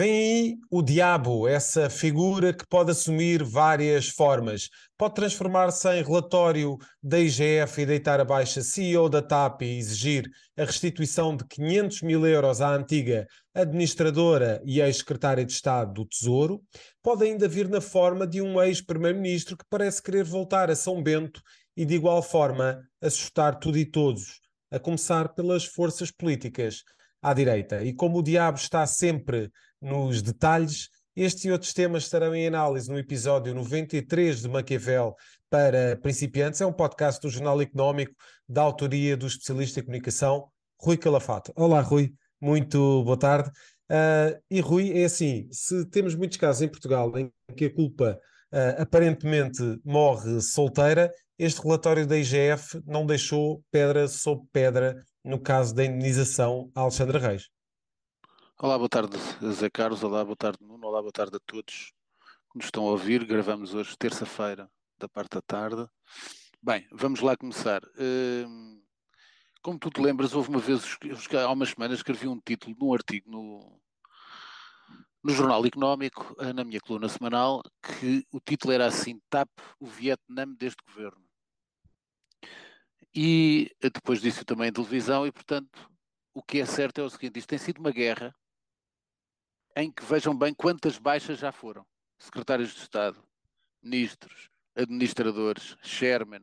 Vem aí o diabo, essa figura que pode assumir várias formas. Pode transformar-se em relatório da IGF e deitar abaixo a CEO da TAP e exigir a restituição de 500 mil euros à antiga administradora e ex-secretária de Estado do Tesouro. Pode ainda vir na forma de um ex-primeiro-ministro que parece querer voltar a São Bento e, de igual forma, assustar tudo e todos, a começar pelas forças políticas à direita. E como o diabo está sempre nos detalhes, este e outros temas estarão em análise no episódio 93 de Maquiavel para principiantes. É um podcast do Jornal Económico da autoria do especialista em comunicação Rui Calafato. Olá, Rui. Muito boa tarde. Uh, e Rui, é assim: se temos muitos casos em Portugal em que a culpa uh, aparentemente morre solteira, este relatório da IGF não deixou pedra sobre pedra no caso da indenização a Alexandre Reis. Olá, boa tarde, Zé Carlos. Olá, boa tarde, Nuno. Olá, boa tarde a todos que nos estão a ouvir. Gravamos hoje, terça-feira, da parte da tarde. Bem, vamos lá começar. Hum, como tu te lembras, houve uma vez, há umas semanas, escrevi um título num artigo no, no Jornal Económico, eh, na minha coluna semanal, que o título era assim: TAP, o Vietnã deste governo. E eh, depois disse também em televisão, e portanto, o que é certo é o seguinte: isto tem sido uma guerra em que vejam bem quantas baixas já foram. Secretários de Estado, ministros, administradores, chairman,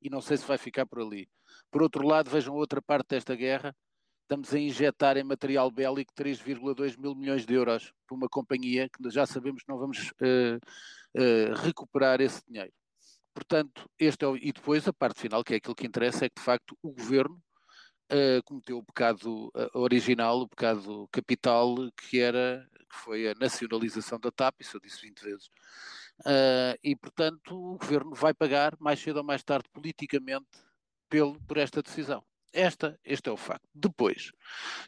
e não sei se vai ficar por ali. Por outro lado, vejam outra parte desta guerra, estamos a injetar em material bélico 3,2 mil milhões de euros para uma companhia que já sabemos que não vamos uh, uh, recuperar esse dinheiro. Portanto, este é o, e depois a parte final, que é aquilo que interessa, é que de facto o governo uh, cometeu o pecado uh, original, o pecado capital, que era que foi a nacionalização da TAP, isso eu disse 20 vezes. Uh, e, portanto, o governo vai pagar, mais cedo ou mais tarde, politicamente, pelo, por esta decisão. Esta, este é o facto. Depois,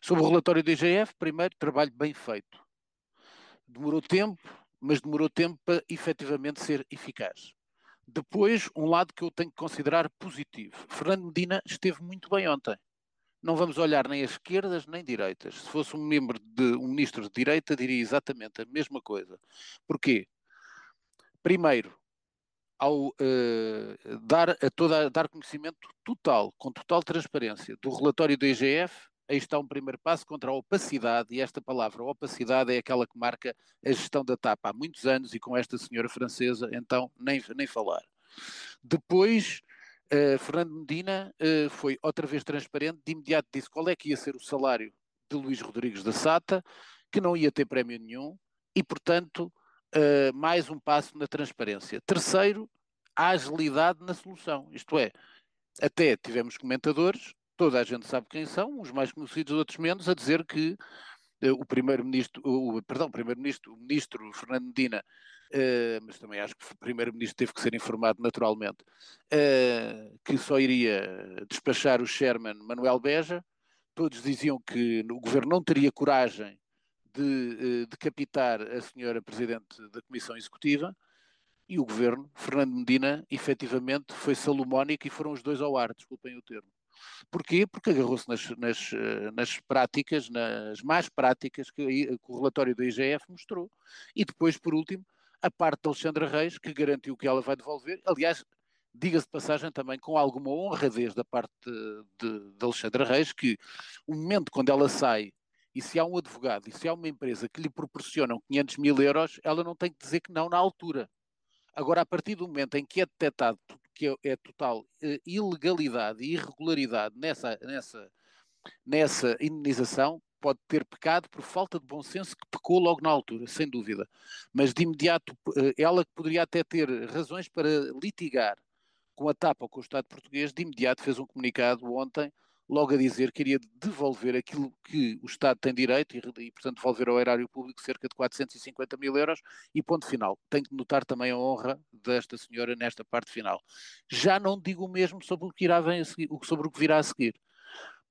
sobre o relatório do IGF, primeiro, trabalho bem feito. Demorou tempo, mas demorou tempo para efetivamente ser eficaz. Depois, um lado que eu tenho que considerar positivo. Fernando Medina esteve muito bem ontem não vamos olhar nem as esquerdas nem direitas. Se fosse um membro de um ministro de direita, diria exatamente a mesma coisa. Porquê? Primeiro, ao uh, dar, a toda, dar conhecimento total, com total transparência, do relatório do IGF, aí está um primeiro passo contra a opacidade, e esta palavra opacidade é aquela que marca a gestão da TAP há muitos anos, e com esta senhora francesa, então, nem, nem falar. Depois, Uh, Fernando Medina uh, foi outra vez transparente, de imediato disse qual é que ia ser o salário de Luís Rodrigues da Sata, que não ia ter prémio nenhum, e portanto, uh, mais um passo na transparência. Terceiro, a agilidade na solução, isto é, até tivemos comentadores, toda a gente sabe quem são, uns mais conhecidos, outros menos, a dizer que o primeiro-ministro, perdão, o primeiro-ministro, o ministro Fernando Medina, uh, mas também acho que o primeiro-ministro teve que ser informado naturalmente, uh, que só iria despachar o Sherman Manuel Beja. Todos diziam que o governo não teria coragem de uh, decapitar a senhora presidente da Comissão Executiva. E o governo, Fernando Medina, efetivamente foi salomónico e foram os dois ao ar, desculpem o termo. Porquê? Porque agarrou-se nas, nas, nas, práticas, nas más práticas que, que, o relatório da IGF mostrou. E depois, por último, a parte de Alexandra Reis, que garantiu que ela vai devolver. Aliás, diga-se de passagem também com alguma honradez da parte de, de Alexandra Reis, que o momento quando ela sai e se há um advogado e se há uma empresa que lhe proporcionam 500 mil euros, ela não tem que dizer que não na altura. Agora, a partir do momento em que é detectado que é, total eh, ilegalidade e irregularidade nessa, nessa, nessa indenização, pode ter pecado por falta de bom senso que pecou logo na altura, sem dúvida. Mas de imediato, eh, ela que poderia até ter razões para litigar com a TAP ou com o Estado português, de imediato fez um comunicado ontem logo a dizer que iria devolver aquilo que o Estado tem direito e, e, portanto, devolver ao erário público cerca de 450 mil euros e ponto final. Tenho que notar também a honra desta senhora nesta parte final. Já não digo o mesmo sobre o que, irá a seguir, sobre o que virá a seguir.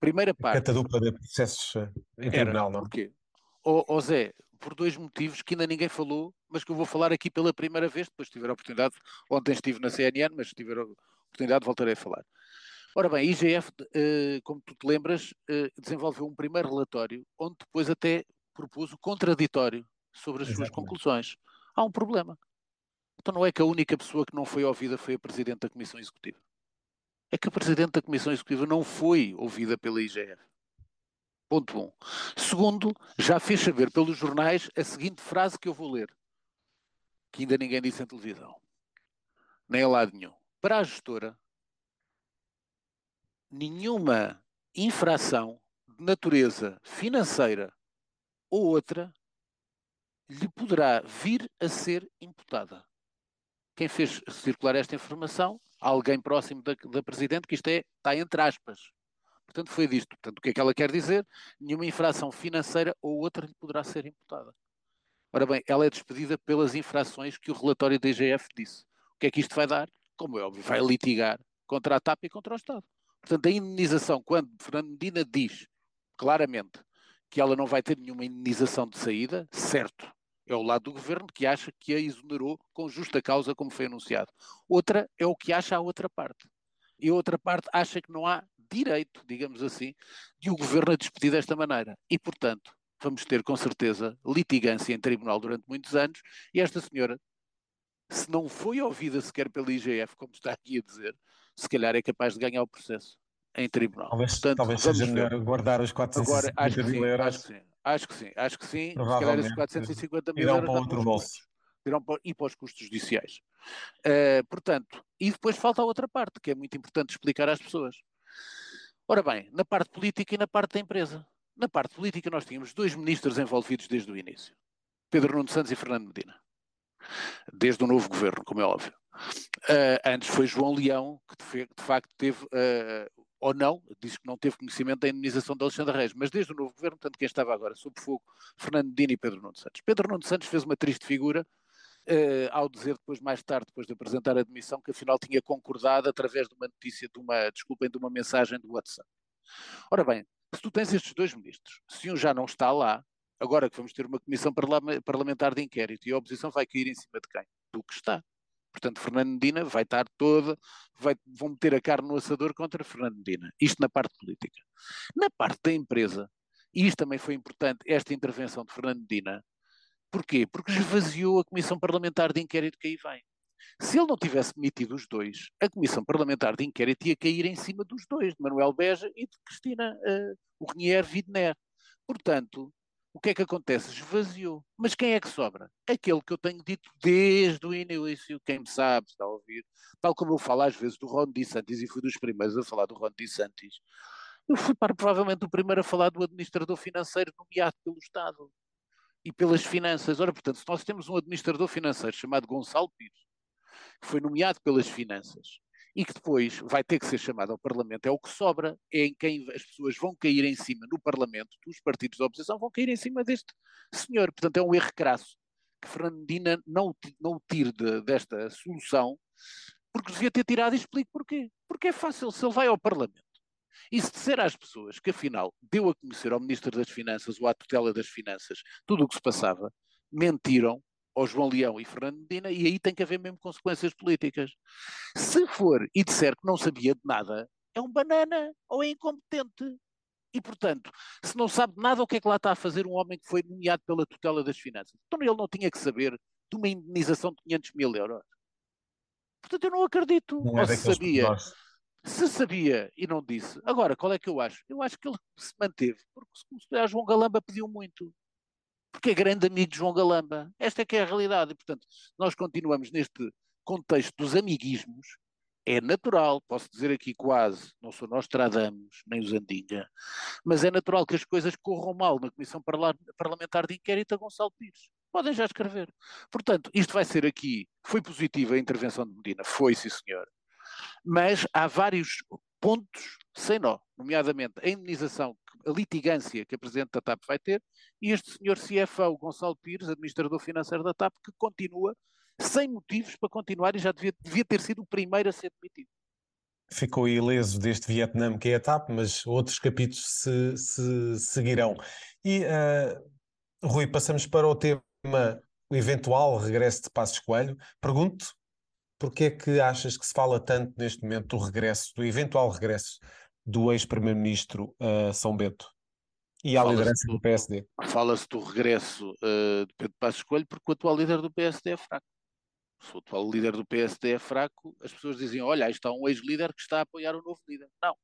Primeira parte... dupla de processos eh, em tribunal, não? Porquê? Oh, oh Zé, por dois motivos que ainda ninguém falou, mas que eu vou falar aqui pela primeira vez, depois tiver a oportunidade, ontem estive na CNN, mas se tiver a oportunidade voltarei a falar. Ora bem, a IGF, eh, como tu te lembras, eh, desenvolveu um primeiro relatório onde depois até propôs o contraditório sobre as Exatamente. suas conclusões. Há um problema. Então não é que a única pessoa que não foi ouvida foi a Presidente da Comissão Executiva. É que a Presidente da Comissão Executiva não foi ouvida pela IGF. Ponto 1. Um. Segundo, já fez saber pelos jornais a seguinte frase que eu vou ler, que ainda ninguém disse em televisão, nem a lado nenhum. Para a gestora, nenhuma infração de natureza financeira ou outra lhe poderá vir a ser imputada. Quem fez circular esta informação? Alguém próximo da, da Presidente, que isto é, está entre aspas. Portanto, foi disto. Portanto, o que é que ela quer dizer? Nenhuma infração financeira ou outra lhe poderá ser imputada. Ora bem, ela é despedida pelas infrações que o relatório da IGF disse. O que é que isto vai dar? Como é óbvio, vai litigar contra a TAP e contra o Estado. Portanto, a indenização, quando Fernando Medina diz claramente que ela não vai ter nenhuma indenização de saída, certo. É o lado do governo que acha que a exonerou com justa causa, como foi anunciado. Outra é o que acha a outra parte. E a outra parte acha que não há direito, digamos assim, de o governo a despedir desta maneira. E, portanto, vamos ter com certeza litigância em tribunal durante muitos anos e esta senhora, se não foi ouvida sequer pela IGF, como está aqui a dizer, se calhar é capaz de ganhar o processo em tribunal. Talvez, Portanto, talvez seja melhor guardar os 450 Agora, acho mil euros. Acho que sim, acho que sim. Se calhar esses 450 mil euros para outro bolso. Irão para, e para os custos judiciais. Uh, portanto, e depois falta a outra parte, que é muito importante explicar às pessoas. Ora bem, na parte política e na parte da empresa. Na parte política nós tínhamos dois ministros envolvidos desde o início. Pedro Nuno Santos e Fernando Medina. Desde o novo governo, como é óbvio. Uh, antes foi João Leão, que de, de facto teve, uh, ou não, diz que não teve conhecimento da indenização de Alexandre Reis, mas desde o novo governo, tanto quem estava agora sob fogo, Fernando Medina e Pedro Nuno Santos. Pedro Nuno Santos fez uma triste figura, Uh, ao dizer depois, mais tarde, depois de apresentar a admissão, que afinal tinha concordado através de uma notícia, de uma, desculpem, de uma mensagem do WhatsApp. Ora bem, se tu tens estes dois ministros, se um já não está lá, agora que vamos ter uma comissão parlamentar de inquérito e a oposição vai cair em cima de quem? Do que está. Portanto, Fernando Medina vai estar toda, vai, vão meter a carne no assador contra Fernando Medina. Isto na parte política. Na parte da empresa, e isto também foi importante, esta intervenção de Fernando Medina, porquê? Porque esvaziou a Comissão Parlamentar de Inquérito que aí vem. Se ele não tivesse demitido os dois, a Comissão Parlamentar de Inquérito ia cair em cima dos dois, de Manuel Beja e de Cristina uh, Urnier Widner. Portanto, o que é que acontece? Esvaziou. Mas quem é que sobra? Aquele que eu tenho dito desde o início, quem me sabe, está a ouvir, tal como eu falo às vezes do Ron DeSantis e fui dos primeiros a falar do Ron DeSantis. Eu fui para, provavelmente o primeiro a falar do administrador financeiro nomeado pelo Estado e pelas finanças. Ora, portanto, se nós temos um administrador financeiro chamado Gonçalo Pires, que foi nomeado pelas finanças e que depois vai ter que ser chamado ao Parlamento, é o que sobra, é em quem as pessoas vão cair em cima no Parlamento, os partidos da oposição vão cair em cima deste senhor. Portanto, é um erro crasso que Fernandina não, não tire de, desta solução, porque devia ter tirado e explico porquê. Porque é fácil, se ele vai ao Parlamento e se disser às pessoas que afinal deu a conhecer ao Ministro das Finanças ou à tutela das Finanças tudo o que se passava, mentiram, ao João Leão e Fernando Medina, e aí tem que haver mesmo consequências políticas. Se for e disser que não sabia de nada, é um banana ou é incompetente. E, portanto, se não sabe de nada, o que é que lá está a fazer um homem que foi nomeado pela tutela das finanças? Então ele não tinha que saber de uma indenização de 500 mil euros. Portanto, eu não acredito. Não ou se sabia. Se sabia e não disse. Agora, qual é que eu acho? Eu acho que ele se manteve, porque se João Galamba pediu muito porque é grande amigo de João Galamba. Esta é que é a realidade. E, portanto, nós continuamos neste contexto dos amiguismos. É natural, posso dizer aqui quase, não sou nós Tradamos, nem os Andinga, mas é natural que as coisas corram mal na Comissão Parlamentar de Inquérito a Gonçalo Pires. Podem já escrever. Portanto, isto vai ser aqui, foi positiva a intervenção de Medina, foi sim senhor, mas há vários pontos sem nó, nomeadamente a indenização, a litigância que a Presidente da TAP vai ter, e este senhor CFO, Gonçalo Pires, administrador financeiro da TAP, que continua sem motivos para continuar e já devia, devia ter sido o primeiro a ser demitido. Ficou ileso deste Vietnã que é a TAP, mas outros capítulos se, se seguirão. E, uh, Rui, passamos para o tema o eventual regresso de Passos Coelho. Pergunto porque é que achas que se fala tanto neste momento do regresso, do eventual regresso do ex-primeiro-ministro a São Bento? E à liderança do, do PSD. Fala-se do regresso uh, de Pedro Passos Coelho porque o atual líder do PSD é fraco. Se o atual líder do PSD é fraco, as pessoas dizem, olha, aí está um ex-líder que está a apoiar o novo líder. Não.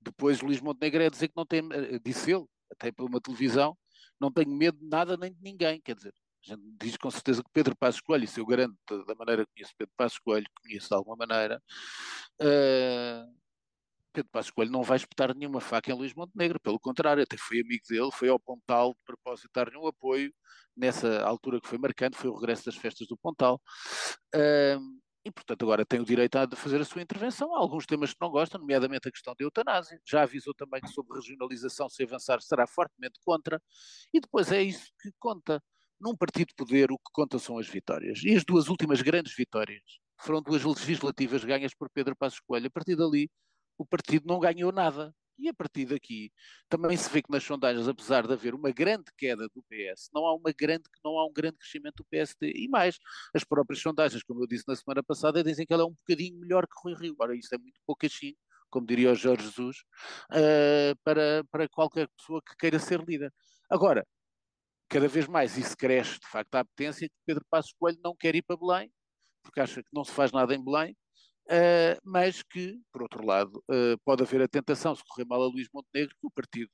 Depois Luís Montenegro é dizer que não tem, eh, disse ele, até por uma televisão, não tenho medo de nada nem de ninguém. Quer dizer, a gente diz com certeza que Pedro Passos Coelho, isso eu garanto da maneira que conheço Pedro Passos Coelho, conheço de alguma maneira, uh, Pedro Passos Coelho não vai espetar nenhuma faca em Luís Montenegro, pelo contrário, até foi amigo dele, foi ao Pontal de propósito dar-lhe um apoio, nessa altura que foi marcante, foi o regresso das festas do Pontal. Uh, e, portanto, agora tem o direito a fazer a sua intervenção. Há alguns temas que não gostam, nomeadamente a questão da eutanásia. Já avisou também que sobre regionalização, se avançar, será fortemente contra. E depois é isso que conta. Num partido de poder, o que conta são as vitórias. E as duas últimas grandes vitórias foram duas legislativas ganhas por Pedro Passos Coelho. A partir dali, o partido não ganhou nada. E a partir daqui também se vê que nas sondagens, apesar de haver uma grande queda do PS, não há uma grande, não há um grande crescimento do PSD. E mais, as próprias sondagens, como eu disse na semana passada, dizem que ela é um bocadinho melhor que Rui Rio. Ora, isso é muito pouco assim, como diria o Jorge Jesus, uh, para, para qualquer pessoa que queira ser líder. Agora, cada vez mais isso cresce, de facto, a apetência que Pedro Passos Coelho não quer ir para Belém, porque acha que não se faz nada em Belém, uh, mas que, por outro lado, uh, pode haver a tentação, se correr mal a Luís Montenegro, que o partido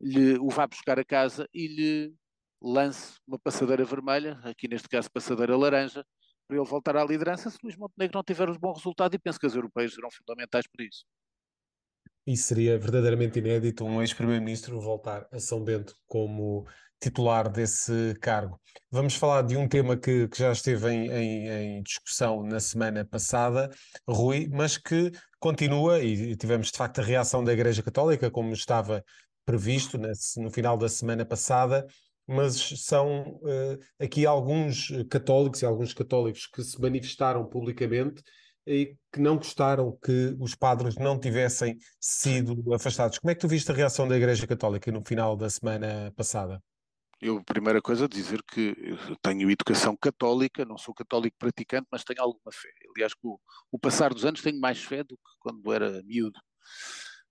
lhe, o vá buscar a casa e lhe lance uma passadeira vermelha, aqui neste caso passadeira laranja, para ele voltar à liderança se Luís Montenegro não tiver os bons resultados e penso que as europeias serão fundamentais para isso. E seria verdadeiramente inédito um ex-primeiro-ministro voltar a São Bento como titular desse cargo. Vamos falar de um tema que, que já esteve em, em, em, discussão na semana passada, Rui, mas que continua, e tivemos de facto a reação da Igreja Católica, como estava previsto no final da semana passada, mas são uh, aqui alguns católicos e alguns católicos que se manifestaram publicamente e que não gostaram que os padres não tivessem sido afastados. Como é que tu viste a reação da Igreja Católica no final da semana passada? Eu, primeira coisa, dizer que tenho educação católica, não sou católico praticante, mas tenho alguma fé. Aliás, com o, passar dos anos tenho mais fé do que quando era miúdo.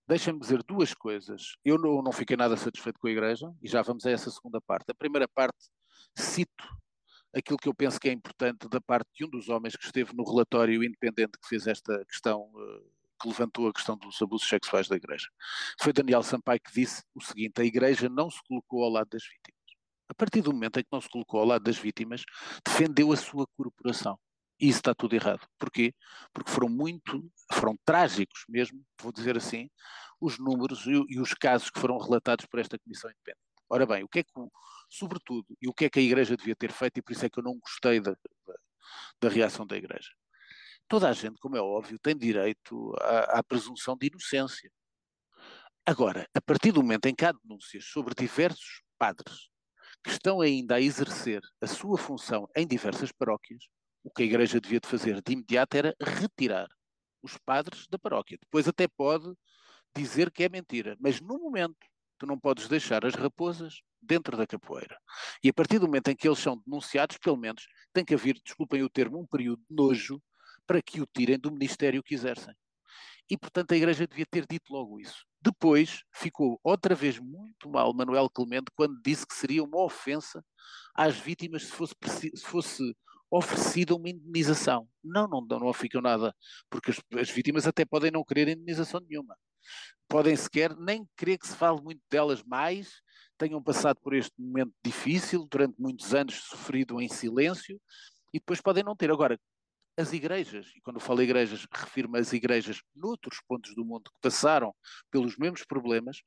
Deixa-me dizer duas coisas. Eu não, não fiquei nada satisfeito com a Igreja, e já vamos a essa segunda parte. A primeira parte, cito aquilo que eu penso que é importante da parte de um dos homens que esteve no relatório independente que fez esta questão, eh, que levantou a questão dos abusos sexuais da Igreja. Foi Daniel Sampaio que disse o seguinte: a Igreja não se colocou ao lado das vítimas a partir do momento em que não se colocou ao lado das vítimas, defendeu a sua corporação. E isso está tudo errado. Porquê? Porque foram muito, foram trágicos mesmo, vou dizer assim, os números e, e os casos que foram relatados por esta Comissão Independente. Ora bem, o que é que, sobretudo, e o que é que a Igreja devia ter feito, e por isso é que eu não gostei da, da, da reação da Igreja. Toda a gente, como é óbvio, tem direito à, à presunção de inocência. Agora, a partir do momento em que há denúncias sobre diversos padres que estão ainda a exercer a sua função em diversas paróquias, o que a Igreja devia de fazer de imediato era retirar os padres da paróquia. Depois até pode dizer que é mentira, mas no momento tu não podes deixar as raposas dentro da capoeira. E a partir do momento em que eles são denunciados, pelo menos tem que haver, desculpem o termo, um período de nojo para que o tirem do ministério que exercem. E, portanto, a Igreja devia ter dito logo isso. Depois ficou outra vez muito mal Manuel Clemente quando disse que seria uma ofensa às vítimas se fosse, se fosse oferecida uma indenização. Não, não, não ficam nada, porque as, as, vítimas até podem não querer indenização nenhuma. Podem sequer nem querer que se fale muito delas mais, tenham passado por este momento difícil, durante muitos anos sofrido em silêncio, e depois podem não ter. Agora, as igrejas, e quando falo igrejas, refiro-me às igrejas noutros pontos do mundo que passaram pelos mesmos problemas,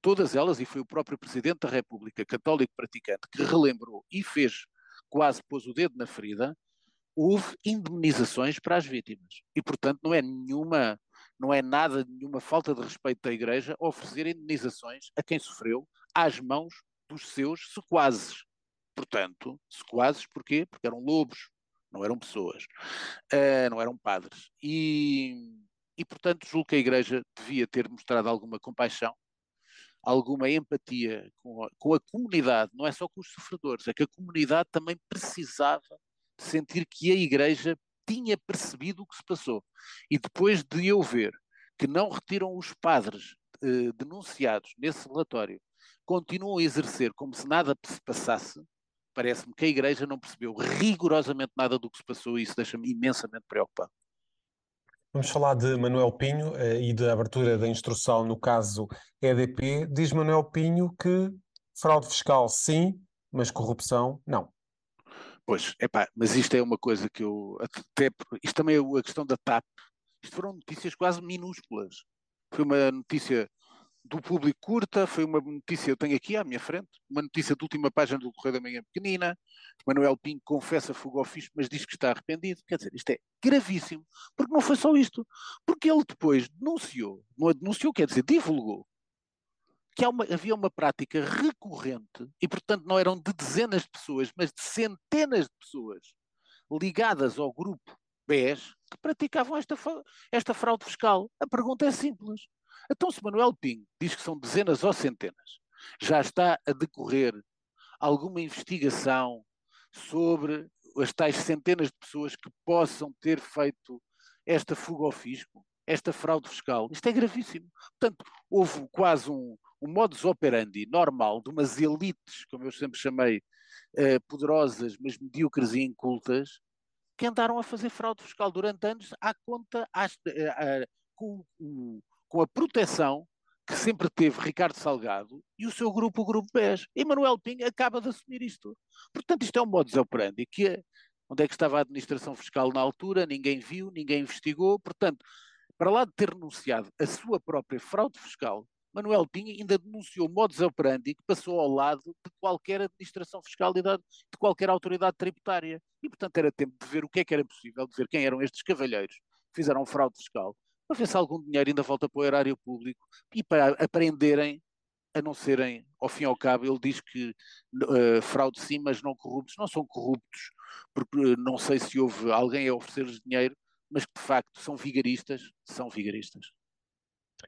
todas elas, e foi o próprio Presidente da República, católico praticante, que relembrou e fez, quase pôs o dedo na ferida, houve indemnizações para as vítimas. E, portanto, não é nenhuma, não é nada, nenhuma falta de respeito da Igreja oferecer indemnizações a quem sofreu às mãos dos seus sequazes. Portanto, sequazes porquê? Porque eram lobos, não eram pessoas, uh, não eram padres. E, e, portanto, julgo que a Igreja devia ter mostrado alguma compaixão, alguma empatia com a, com a comunidade, não é só com os sofredores, é que a comunidade também precisava sentir que a Igreja tinha percebido o que se passou. E depois de eu ver que não retiram os padres eh, denunciados nesse relatório, continuam a exercer como se nada se passasse, parece-me que a Igreja não percebeu rigorosamente nada do que se passou e isso deixa-me imensamente preocupado. Vamos falar de Manuel Pinho eh, e da abertura da instrução no caso EDP. Diz Manuel Pinho que fraude fiscal sim, mas corrupção não. Pois, epá, mas isto é uma coisa que eu. Até, isto também é a questão da TAP. Isto foram notícias quase minúsculas. Foi uma notícia do público curta, foi uma notícia, eu tenho aqui à minha frente, uma notícia de última página do Correio da Manhã pequenina, Manuel Pinho confessa fuga ao fisco, mas diz que está arrependido. Quer dizer, isto é gravíssimo, porque não foi só isto, porque ele depois denunciou, não denunciou, quer dizer, divulgou, que uma, havia uma prática recorrente, e portanto não eram de dezenas de pessoas, mas de centenas de pessoas ligadas ao grupo BES que praticavam esta, esta fraude fiscal. A pergunta é simples. Então, se Manuel Pinho diz que são dezenas ou centenas, já está a decorrer alguma investigação sobre as tais centenas de pessoas que possam ter feito esta fuga ao fisco, esta fraude fiscal. Isto é gravíssimo. Portanto, houve quase um, um modus operandi normal de umas elites, como eu sempre chamei, eh, poderosas, mas medíocres e incultas, que andaram a fazer fraude fiscal durante anos à conta, às, eh, com o com a proteção que sempre teve Ricardo Salgado e o seu grupo, o Grupo BES. Emanuel Pinho acaba de assumir isto. Portanto, isto é um modus operandi que é, onde é que estava a administração fiscal na altura, ninguém viu, ninguém investigou. Portanto, para lá de ter denunciado a sua própria fraude fiscal, Manuel Pinho ainda denunciou modus operandi que passou ao lado de qualquer administração fiscal de, de qualquer autoridade tributária. E, portanto, era tempo de ver o que é que era possível, de ver quem eram estes cavalheiros que fizeram fraude fiscal para ver se algum dinheiro ainda volta para o erário público e para aprenderem a não serem, ao fim e ao cabo, ele diz que uh, fraude sim, mas não corruptos, não são corruptos, porque uh, não sei se houve alguém a oferecer-lhes dinheiro, mas que de facto são vigaristas, são vigaristas.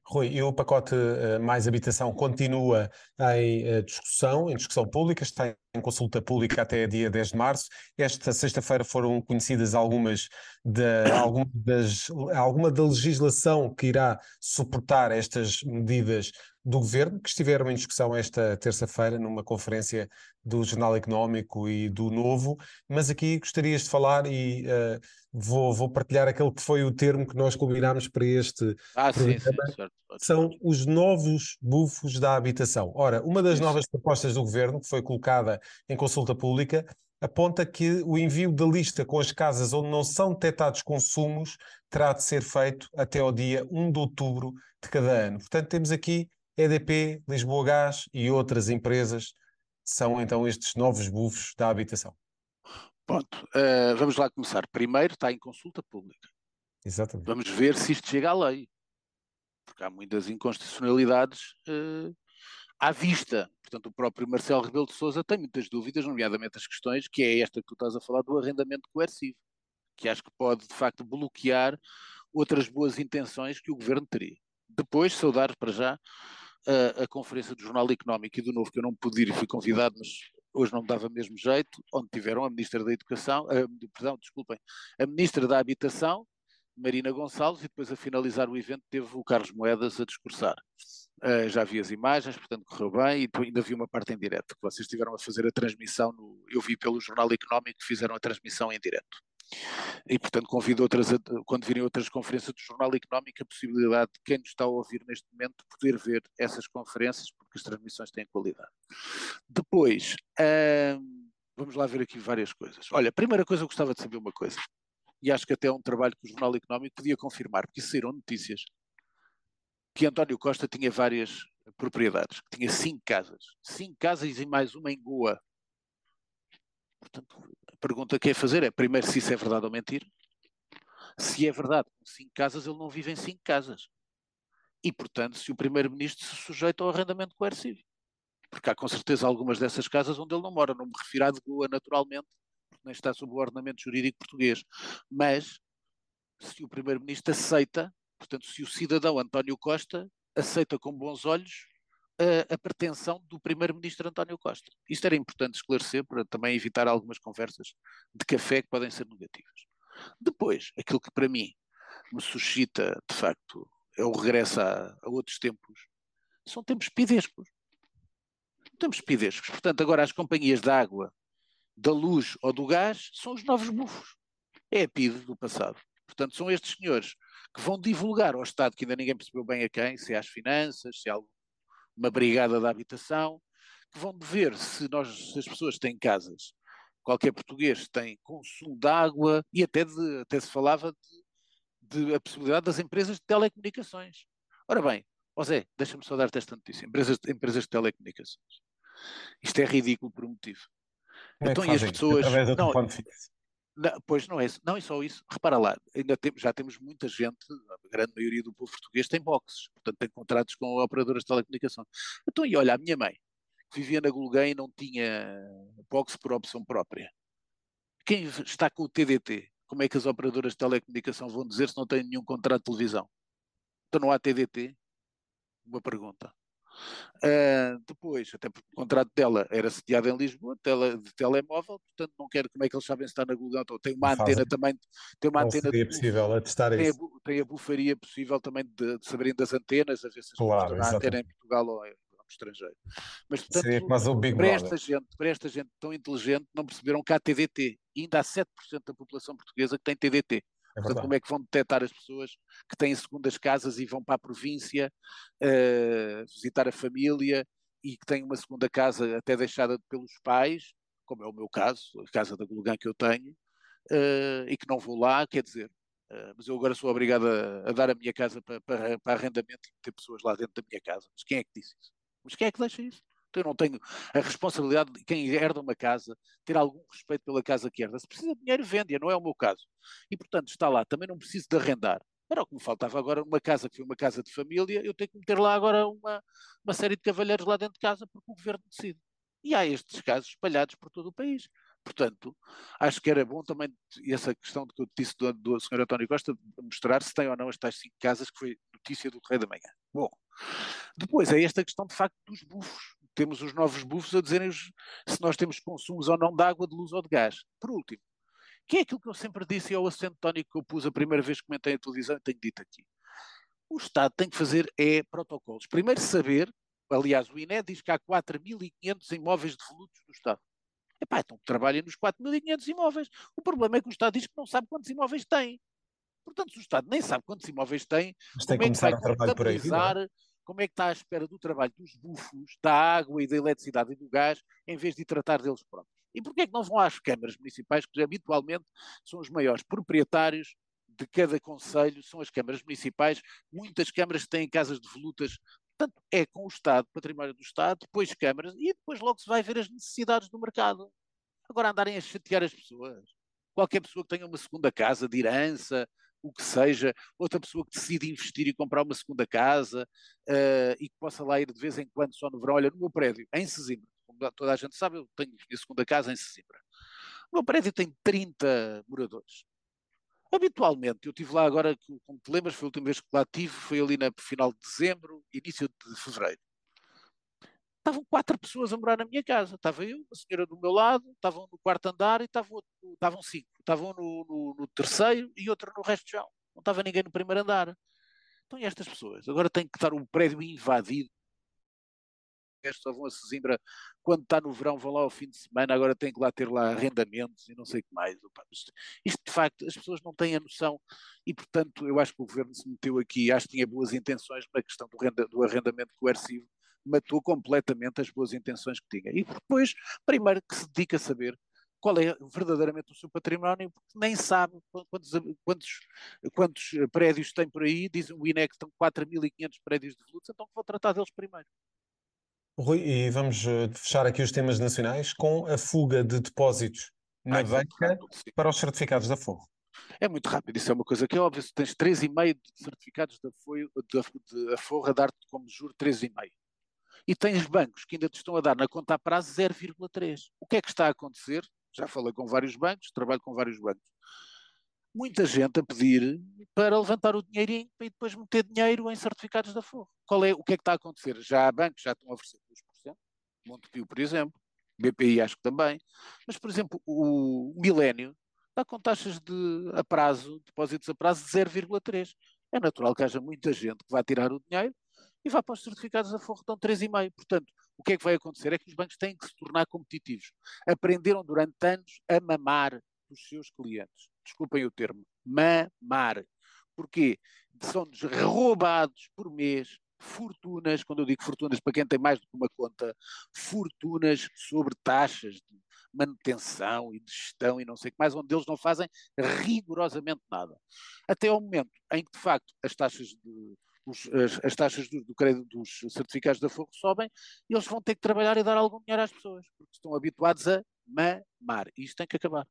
Rui, e o pacote uh, Mais Habitação continua em uh, discussão, em discussão pública, está em consulta pública até dia 10 de março. Esta sexta-feira foram conhecidas algumas alguma, das, alguma da legislação que irá suportar estas medidas do governo, que estiveram em discussão esta terça-feira numa conferência do Jornal Económico e do Novo, mas aqui gostarias de falar e uh, vou, vou partilhar aquele que foi o termo que nós combinámos para este ah, programa. Sim, sim, certo, São os novos bufos da habitação. Ora, uma das novas propostas do governo, que foi colocada em consulta pública, aponta que o envio da lista com as casas onde não são detectados consumos terá de ser feito até ao dia 1 de outubro de cada ano. Portanto, temos aqui EDP, Lisboa Gás e outras empresas são então estes novos bufos da habitação. Pronto, uh, vamos lá começar. Primeiro está em consulta pública. Exatamente. Vamos ver se isto chega à lei. Porque há muitas inconstitucionalidades uh, à vista. Portanto, o próprio Marcelo Rebelo de Sousa tem muitas dúvidas, nomeadamente as questões, que é esta que tu estás a falar do arrendamento coercivo, que acho que pode, de facto, bloquear outras boas intenções que o governo teria. Depois, saudar para já a, a, conferência do Jornal Económico e do Novo, que eu não pude ir e fui convidado, mas hoje não dava mesmo jeito, onde tiveram a Ministra da Educação, a, perdão, desculpem, a Ministra da Habitação, Marina Gonçalves, e depois a finalizar o evento teve o Carlos Moedas a discursar. Uh, já vi as imagens, portanto correu bem, e ainda vi uma parte em direto, que vocês estiveram a fazer a transmissão, no, eu vi pelo Jornal Económico que fizeram a transmissão em direto. E, portanto, convido outras, quando virem outras conferências do Jornal Económico, a possibilidade de quem nos está a ouvir neste momento poder ver essas conferências, porque as transmissões têm qualidade. Depois, hum, vamos lá ver aqui várias coisas. Olha, a primeira coisa, eu gostava de saber uma coisa, e acho que até é um trabalho que o Jornal Económico podia confirmar, porque saíram notícias que António Costa tinha várias propriedades, que tinha cinco casas, cinco casas e mais uma em Goa. Portanto, pergunta que é fazer é, primeiro, se isso é verdade ou mentira. Se é verdade, com cinco casas, ele não vive em cinco casas. E, portanto, se o primeiro-ministro se sujeita ao arrendamento coercivo. Porque há com certeza algumas dessas casas onde ele não mora. Não me refiro à de Goa, naturalmente, porque nem está sob o ordenamento jurídico português. Mas, se o primeiro-ministro aceita, portanto, se o cidadão António Costa aceita com bons olhos a, pretensão do primeiro-ministro António Costa. Isto era importante esclarecer para também evitar algumas conversas de café que podem ser negativas. Depois, aquilo que para mim me suscita, de facto, é o regresso a, a outros tempos, são tempos pidescos. temos espidescos. Portanto, agora as companhias da água, da luz ou do gás são os novos bufos. É a PIDE do passado. Portanto, são estes senhores que vão divulgar ao Estado, que ainda ninguém percebeu bem a quem, se é às finanças, se é uma brigada da habitação, que vão ver se, nós, se as pessoas têm casas, qualquer português tem consumo de água e até, de, até se falava de, de, a possibilidade das empresas de telecomunicações. Ora bem, José, deixa-me só dar-te esta notícia. Empresas, empresas de telecomunicações. Isto é ridículo por um motivo. Como é então, é e as pessoas. Não. Não, pois não é, não é só isso. Repara lá, ainda tem, já temos muita gente, a grande maioria do povo português tem boxes, portanto tem contratos com operadoras de telecomunicação. Então, e olha, a minha mãe, que vivia na Gulguém e não tinha box por opção própria. Quem está com o TDT, como é que as operadoras de telecomunicação vão dizer se não têm nenhum contrato de televisão? Então não há TDT? Uma pergunta. Uh, depois, até porque o contrato dela era sediado em Lisboa, tele, de telemóvel, portanto não quero como é que eles sabem se está na Google. Então, tem uma antena também, tem uma não antena seria de, possível atestar tem isso. A, tem a bufaria possível também de, de saberem das antenas, às vezes claro, estão na antena em Portugal ou em estrangeiro. Mas portanto, para esta, gente, para esta gente tão inteligente, não perceberam que há TDT. E ainda há 7% da população portuguesa que tem TDT. É Portanto, como é que vão detectar as pessoas que têm segundas casas e vão para a província uh, visitar a família e que têm uma segunda casa até deixada pelos pais, como é o meu caso, a casa da Gulgã que eu tenho, uh, e que não vou lá, quer dizer, uh, mas eu agora sou obrigado a, a, dar a minha casa para, para, para arrendamento e ter pessoas lá dentro da minha casa. Mas quem é que disse isso? Mas quem é que deixa isso? Eu não tenho a responsabilidade de quem herda uma casa ter algum respeito pela casa que herda. Se precisa de dinheiro, vende-a, não é o meu caso. E, portanto, está lá. Também não preciso de arrendar. Era o que me faltava agora uma casa que foi uma casa de família, eu tenho que meter lá agora uma, uma série de cavalheiros lá dentro de casa porque o governo decide. E há estes casos espalhados por todo o país. Portanto, acho que era bom também essa questão que eu disse do, do Sr. António Costa mostrar se tem ou não as tais cinco casas que foi notícia do Correio da Manhã. Bom, depois é esta questão de facto dos bufos temos os novos bufos a dizerem se nós temos consumos ou não de água, de luz ou de gás. Por último, que é aquilo que eu sempre disse ao acento tónico que eu pus a primeira vez que comentei a televisão e tenho dito aqui. O Estado tem que fazer é protocolos. Primeiro saber, aliás, o INE diz que há 4.500 imóveis devolutos do Estado. Epá, então trabalhem nos 4.500 imóveis. O problema é que o Estado diz que não sabe quantos imóveis tem. Portanto, se o Estado nem sabe quantos imóveis tem, Mas tem como é que vai contabilizar como é que está à espera do trabalho dos bufos, da água e da eletricidade e do gás, em vez de tratar deles próprios? E porquê é que não vão às câmaras municipais, que habitualmente são os maiores proprietários de cada conselho, são as câmaras municipais, muitas câmaras têm casas de volutas, portanto é com o Estado, património do Estado, depois câmaras, e depois logo se vai ver as necessidades do mercado. Agora andarem a chatear as pessoas. Qualquer pessoa que tenha uma segunda casa de herança, o que seja, outra pessoa que decide investir e comprar uma segunda casa uh, e que possa lá ir de vez em quando só no verão. Olha, no meu prédio, em Sesimbra, como toda a gente sabe, eu tenho a segunda casa em Sesimbra. O meu prédio tem 30 moradores. Habitualmente, eu estive lá agora, como te lembras, foi a última vez que lá estive, foi ali no final de dezembro, início de fevereiro estavam quatro pessoas a morar na minha casa. Estava eu, a senhora do meu lado, estavam no quarto andar e estavam, cinco. Estavam no, no, no, terceiro e outro no resto do chão. Não estava ninguém no primeiro andar. Então, e estas pessoas? Agora têm que estar um prédio invadido. Estes só vão a Sesimbra quando está no verão, vão lá ao fim de semana, agora têm que lá ter lá arrendamentos e não sei o que mais. Isto, de facto, as pessoas não têm a noção e, portanto, eu acho que o governo se meteu aqui, acho que tinha boas intenções na questão do, renda, do arrendamento coercivo, matou completamente as boas intenções que tinha. E depois, primeiro que se dedica a saber qual é verdadeiramente o seu património, porque nem sabe quantos, quantos, quantos prédios tem por aí, dizem o INE que estão 4.500 prédios de volutos, então vou tratar deles primeiro. Rui, e vamos eh, fechar aqui os temas nacionais com a fuga de depósitos na ah, banca para os certificados da Forro. É muito rápido, isso é uma coisa que é óbvio. Se tens 3,5 de certificados da Forro a dar-te como juro 3,5 e tens bancos que ainda te estão a dar na conta a prazo 0,3. O que é que está a acontecer? Já falei com vários bancos, trabalho com vários bancos. Muita gente a pedir para levantar o dinheirinho e depois meter dinheiro em certificados da Forro. Qual é, o que é que está a acontecer? Já há bancos já estão a oferecer 2%, Montepio, por exemplo, BPI acho que também, mas, por exemplo, o Milénio está com taxas de a prazo, depósitos a prazo de 0,3. É natural que haja muita gente que vá tirar o dinheiro e vai para os certificados da Forro estão 3,5. Portanto, o que é que vai acontecer? É que os bancos têm que se tornar competitivos. Aprenderam durante anos a mamar os seus clientes. Desculpem o termo. Mamar. Porquê? São-nos roubados por mês fortunas, quando eu digo fortunas, para quem tem mais do que uma conta, fortunas sobre taxas de manutenção e de gestão e não sei o que mais, onde eles não fazem rigorosamente nada. Até ao momento em que, de facto, as taxas de, os, as, as, taxas do, do, crédito dos certificados da Fogo sobem, e eles vão ter que trabalhar e dar algum dinheiro às pessoas, porque estão habituados a mamar. E isto tem que acabar.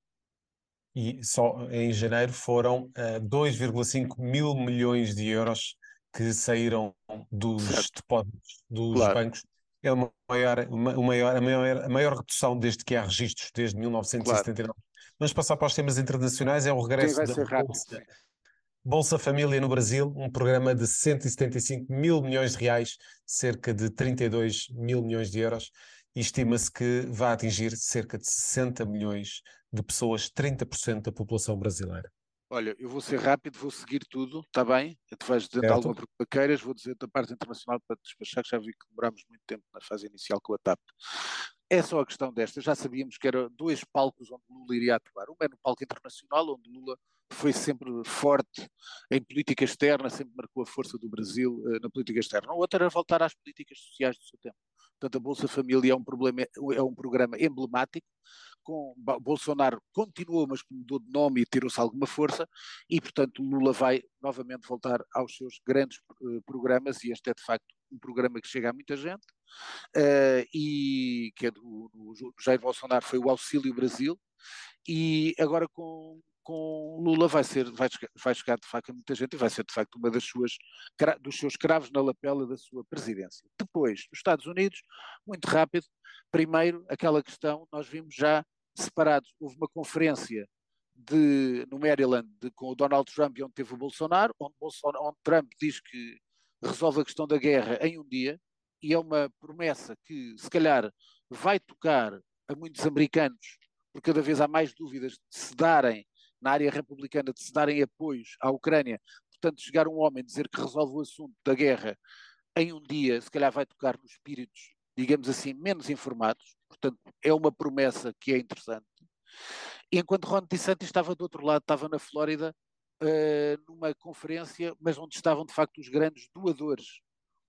E só em janeiro foram uh, eh, 2,5 mil milhões de euros que saíram dos certo. depósitos dos claro. bancos. É uma maior, uma, maior, a, maior, a maior redução desde que há registros, desde 1979. Claro. Vamos passar para os temas internacionais, é o regresso da Bolsa, Bolsa Família no Brasil, um programa de 175 mil milhões de reais, cerca de 32 mil milhões de euros, e estima-se que vai atingir cerca de 60 milhões de pessoas, 30% da população brasileira. Olha, eu vou ser rápido, vou seguir tudo, está bem? Tu vais dizer alguma pergunta queiras, vou dizer da parte internacional para despachar, que já vi que demoramos muito tempo na fase inicial com a TAP. É só a questão desta, já sabíamos que eram dois palcos onde Lula iria atuar. Um é no palco internacional, onde Lula foi sempre forte em política externa, sempre marcou a força do Brasil uh, na política externa. O outro era voltar às políticas sociais do seu tempo. Portanto, a Bolsa Família é um, problema, é um programa emblemático, com Bolsonaro continuou, mas mudou de nome e tirou-se alguma força, e portanto Lula vai novamente voltar aos seus grandes uh, programas, e este é de facto um programa que chega a muita gente, uh, e que é do, do Jair Bolsonaro foi o Auxílio Brasil, e agora com, com Lula vai ser vai, vai chegar de facto a muita gente e vai ser de facto uma das suas dos seus cravos na lapela da sua presidência. Depois, nos Estados Unidos, muito rápido, primeiro aquela questão, nós vimos já separados, houve uma conferência de, no Maryland de, com o Donald Trump e onde teve o Bolsonaro, onde, Bolsonaro, onde Trump diz que resolve a questão da guerra em um dia, e é uma promessa que se calhar vai tocar a muitos americanos, porque cada vez há mais dúvidas de se darem na área republicana de se darem apoios à Ucrânia, portanto, chegar um homem dizer que resolve o assunto da guerra em um dia, se calhar vai tocar nos espíritos, digamos assim, menos informados, portanto, é uma promessa que é interessante. Enquanto Ron DeSantis estava do outro lado, estava na Flórida, numa conferência, mas onde estavam de facto os grandes doadores,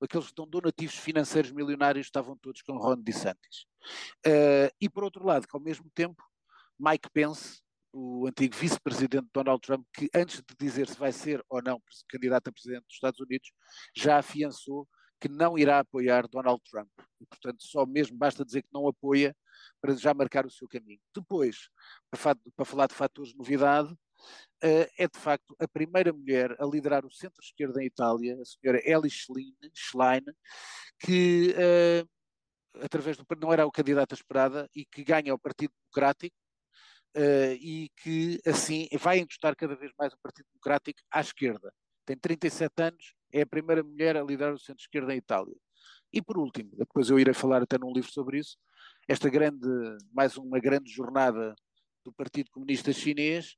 aqueles que dão donativos financeiros milionários, estavam todos com Ron DeSantis. Uh, e por outro lado, que ao mesmo tempo, Mike Pence, o antigo vice-presidente Donald Trump, que antes de dizer se vai ser ou não candidato a presidente dos Estados Unidos, já afiançou que não irá apoiar Donald Trump. E, portanto, só mesmo basta dizer que não apoia para já marcar o seu caminho. Depois, para, falar de fatores de novidade, é de facto a primeira mulher a liderar o centro-esquerda em Itália, a senhora Ellie Schlein, que uh, através do não era o candidato esperada e que ganha o Partido Democrático uh, e que assim vai encostar cada vez mais o Partido Democrático à esquerda. Tem 37 anos, é a primeira mulher a liderar o centro-esquerda em Itália. E por último, depois eu irei falar até num livro sobre isso, esta grande, mais uma grande jornada do Partido Comunista Chinês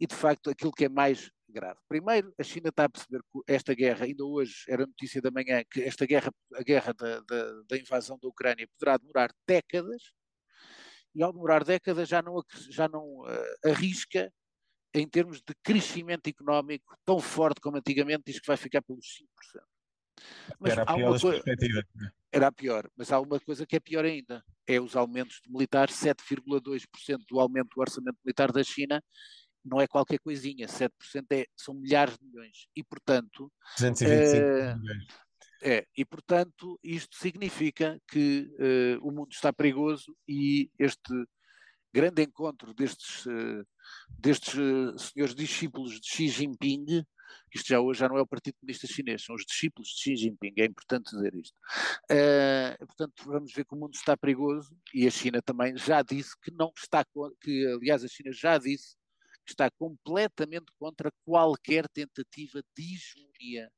e de facto aquilo que é mais grave. Primeiro, a China está a perceber que esta guerra, ainda hoje era notícia da manhã, que esta guerra, a guerra da, da, da invasão da Ucrânia poderá demorar décadas e ao demorar décadas já não, já não uh, arrisca em termos de crescimento económico tão forte como antigamente, diz que vai ficar pelos 5%. Mas era a pior das coisa... perspectivas. Né? Era a pior, mas há uma coisa que é pior ainda, é os aumentos militares, 7,2% do aumento do orçamento militar da China, não é qualquer coisinha, 7% é, são milhares de milhões. E, portanto, 225 uh, milhões. É, e portanto isto significa que uh, o mundo está perigoso e este grande encontro destes, uh, destes senhores discípulos de Xi Jinping, isto já hoje já não é o Partido Comunista Chinês, são os discípulos de Xi Jinping, é importante dizer isto. portanto, vamos ver que o mundo está perigoso e a China também já disse que não está, que aliás a China já disse está completamente contra qualquer tentativa de hegemonia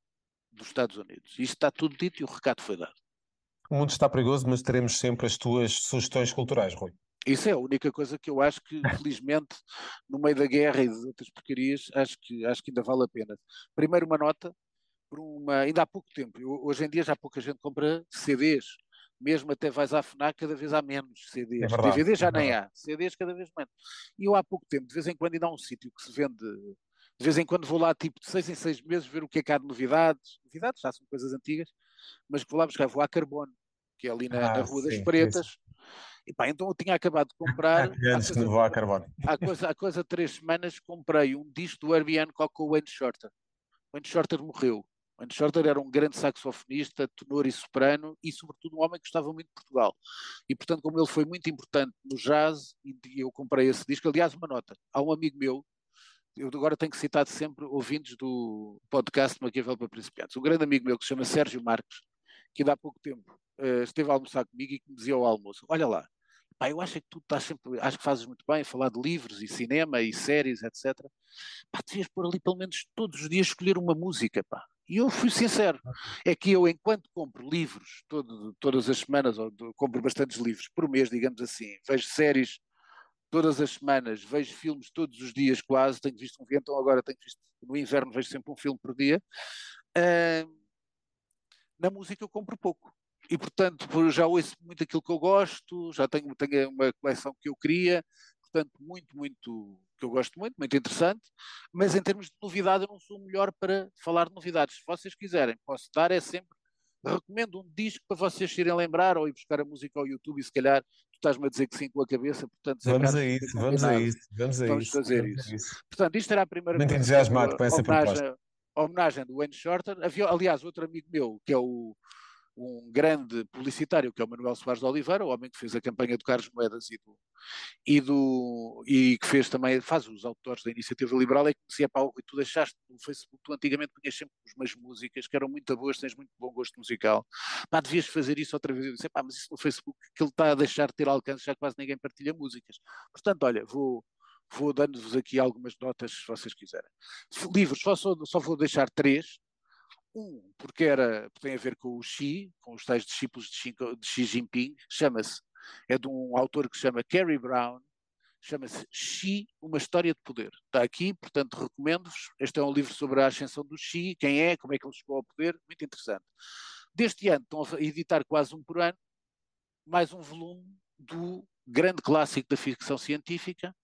dos Estados Unidos. Isto está tudo dito e o recado foi dado. O mundo está perigoso, mas teremos sempre as tuas sugestões culturais, Rui. Isso é a única coisa que eu acho que, felizmente, no meio da guerra e de outras porcarias, acho que, acho que ainda vale a pena. Primeiro, uma nota, por uma, ainda há pouco tempo, eu, hoje em dia já pouca gente compra CDs mesmo até vais à FNAC, cada vez há menos CDs. É verdade, DVDs já é nem há, CDs cada vez menos. E eu há pouco tempo, de vez em quando, ainda há um sítio que se vende, de vez em quando vou lá, tipo, de seis em seis meses, ver o que é que há de novidades. Novidades já são coisas antigas, mas que vou lá buscar, vou à Carbono, que é ali na, ah, na Rua sim, das Pretas. Sim. E pá, então eu tinha acabado de comprar. Antes vou à Carbono. Há coisa, há coisa três semanas comprei um disco do Herbie Hancock com o Wayne Shorter. O Wayne Shorter morreu. Andy Shorter era um grande saxofonista, tenor e soprano e, sobretudo, um homem que gostava muito de Portugal. E, portanto, como ele foi muito importante no jazz, e eu comprei esse disco. Aliás, uma nota: há um amigo meu, eu agora tenho que citar sempre ouvintes do podcast Maquiavel para Principiantes, um grande amigo meu que se chama Sérgio Marques, que ainda há pouco tempo uh, esteve a almoçar comigo e que me dizia ao almoço: Olha lá, pá, eu acho que tu estás sempre, acho que fazes muito bem falar de livros e cinema e séries, etc. Pá, devias pôr ali pelo menos todos os dias escolher uma música, pá. E eu fui sincero, é que eu, enquanto compro livros todo, todas as semanas, ou compro bastantes livros por mês, digamos assim, vejo séries todas as semanas, vejo filmes todos os dias quase, tenho visto um então agora tenho visto, no inverno vejo sempre um filme por dia, uh, na música eu compro pouco. E portanto já ouço muito aquilo que eu gosto, já tenho, tenho uma coleção que eu queria, portanto muito, muito que eu gosto muito, muito interessante, mas em termos de novidade eu não sou o melhor para falar de novidades. Se vocês quiserem, posso dar, é sempre, recomendo um disco para vocês irem lembrar ou ir buscar a música ao YouTube e se calhar tu estás-me a dizer que sim com a cabeça, portanto... Vamos a isso, vamos a isso, vamos a vamos isso. fazer vamos isso. isso. Portanto, isto era a primeira... Muito entusiasmado com essa homenagem, proposta. homenagem do Wayne Shorter. Havia, aliás, outro amigo meu, que é o um grande publicitário, que é o Manuel Soares de Oliveira, o homem que fez a campanha do Carlos Moedas e, do, e, do, e que fez também, faz os autores da Iniciativa Liberal, é que dizia, pá, e tu deixaste no Facebook, tu antigamente punhas sempre umas músicas que eram muito boas, tens muito bom gosto musical, pá, devias fazer isso outra vez. Eu disse, pá, mas isso no Facebook, que ele está a deixar de ter alcance, já quase ninguém partilha músicas. Portanto, olha, vou, vou dando-vos aqui algumas notas, se vocês quiserem. Livros, só, só vou deixar três, um, porque era, tem a ver com o Xi, com os tais discípulos de Xi, de Xi Jinping, chama-se, é de um autor que se chama Kerry Brown, chama-se Xi, uma história de poder. Está aqui, portanto recomendo-vos. Este é um livro sobre a ascensão do Xi, quem é, como é que ele chegou ao poder, muito interessante. Deste ano estão a editar quase um por ano, mais um volume do grande clássico da ficção científica,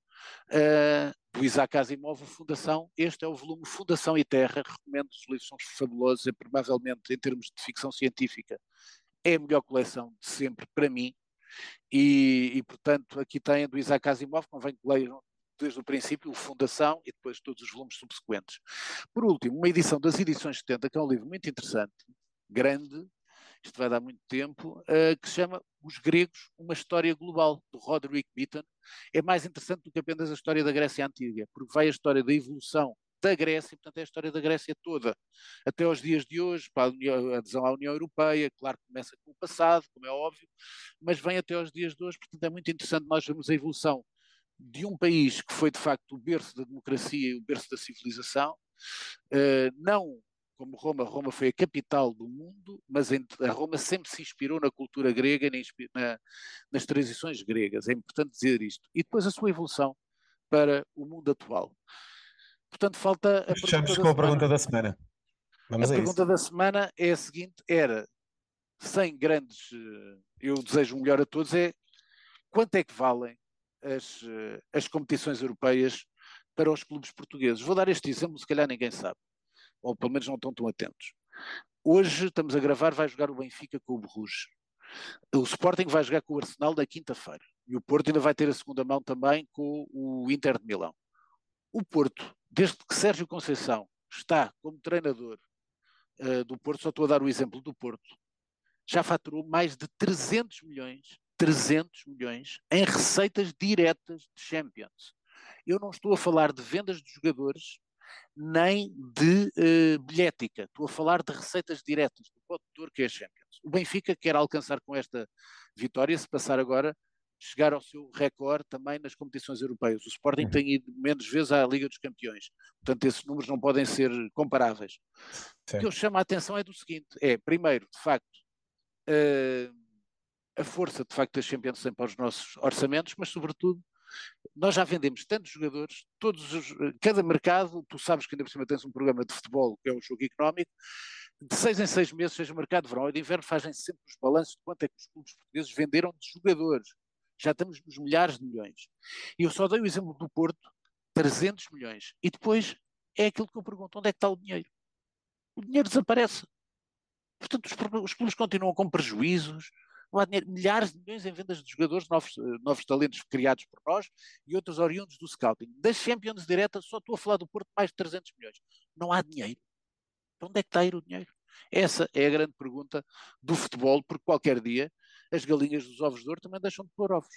do Isaac Asimov, Fundação. Este é o volume Fundação e Terra. Recomendo, os livros são fabulosos. É provavelmente, em termos de ficção científica, é a melhor coleção de sempre para mim. E, e portanto, aqui tem do Isaac Asimov, convém que leiam desde o princípio, o Fundação e depois todos os volumes subsequentes. Por último, uma edição das edições 70, que é um livro muito interessante, grande, isto vai dar muito tempo, uh, que se chama Os Gregos, uma história global, do Roderick Beaton. É mais interessante do que apenas a história da Grécia Antiga, porque vai a história da evolução da Grécia, portanto é a história da Grécia toda, até aos dias de hoje, para a adesão à União Europeia, claro que começa com o passado, como é óbvio, mas vem até aos dias de hoje, portanto é muito interessante nós vermos a evolução de um país que foi de facto o berço da democracia e o berço da civilização, uh, não como Roma, Roma foi a capital do mundo, mas a Roma sempre se inspirou na cultura grega, na, nas tradições gregas. É importante dizer isto. E depois a sua evolução para o mundo atual. Portanto, falta a Fechamos com a pergunta da semana. Vamos a, a pergunta da semana é a seguinte: era, sem grandes, eh, eu desejo o melhor a todos, é quanto é que valem as, eh, as competições europeias para os clubes portugueses? Vou dar este exemplo, se calhar ninguém sabe ou pelo menos não estão tão atentos. Hoje estamos a gravar, vai jogar o Benfica com o Bruges. O Sporting vai jogar com o Arsenal na quinta-feira. E o Porto ainda vai ter a segunda mão também com o Inter de Milão. O Porto, desde que Sérgio Conceição está como treinador uh, do Porto, só estou a dar o exemplo do Porto, já faturou mais de 300 milhões, 300 milhões em receitas diretas de Champions. Eu não estou a falar de vendas de jogadores, nem de uh, bilhética. Estou a falar de receitas diretas do produtor que é a Champions. O Benfica quer alcançar com esta vitória, se passar agora, chegar ao seu recorde também nas competições europeias. O Sporting uhum. tem ido menos vezes à Liga dos Campeões. Portanto, esses números não podem ser comparáveis. Sim. O que eu chamo a atenção é do seguinte: é, primeiro, de facto, uh, a força de facto da Champions tem para os nossos orçamentos, mas sobretudo nós já vendemos tantos jogadores, todos os, cada mercado, tu sabes que ainda por cima tens um programa de futebol, que é o jogo económico, de seis em seis meses, seja mercado de verão ou de inverno, fazem sempre os balanços de quanto é que os clubes portugueses venderam de jogadores. Já estamos nos milhares de milhões. E eu só dei o exemplo do Porto, 300 milhões. E depois é aquilo que eu pergunto, onde é que está o dinheiro? O dinheiro desaparece. Portanto, os, os clubes continuam com prejuízos, não há dinheiro, milhares de milhões em vendas de jogadores, novos, eh, novos talentos criados por nós e outros oriundos do scouting. Das Champions direta, só estou a falar do Porto, mais de 300 milhões. Não há dinheiro. Onde é que está a ir o dinheiro? Essa é a grande pergunta do futebol, porque qualquer dia as galinhas dos ovos de ouro também deixam de pôr ovos.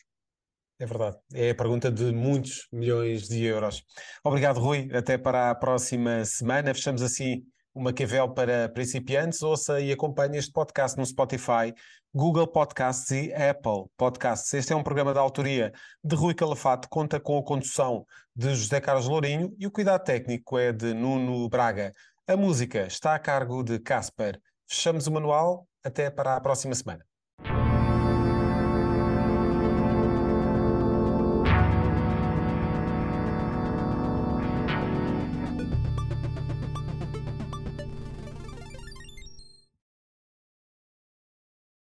É verdade. É a pergunta de muitos milhões de euros. Obrigado, Rui. Até para a próxima semana. Fechamos assim o Maquiavel para principiantes. Ouça e acompanhe este podcast no Spotify, Google Podcasts e Apple Podcasts. Este é um programa da autoria de Rui Calafato, conta com a condução de José Carlos Lourinho e o cuidado técnico é de Nuno Braga. A música está a cargo de Casper. Fechamos o manual. Até para a próxima semana.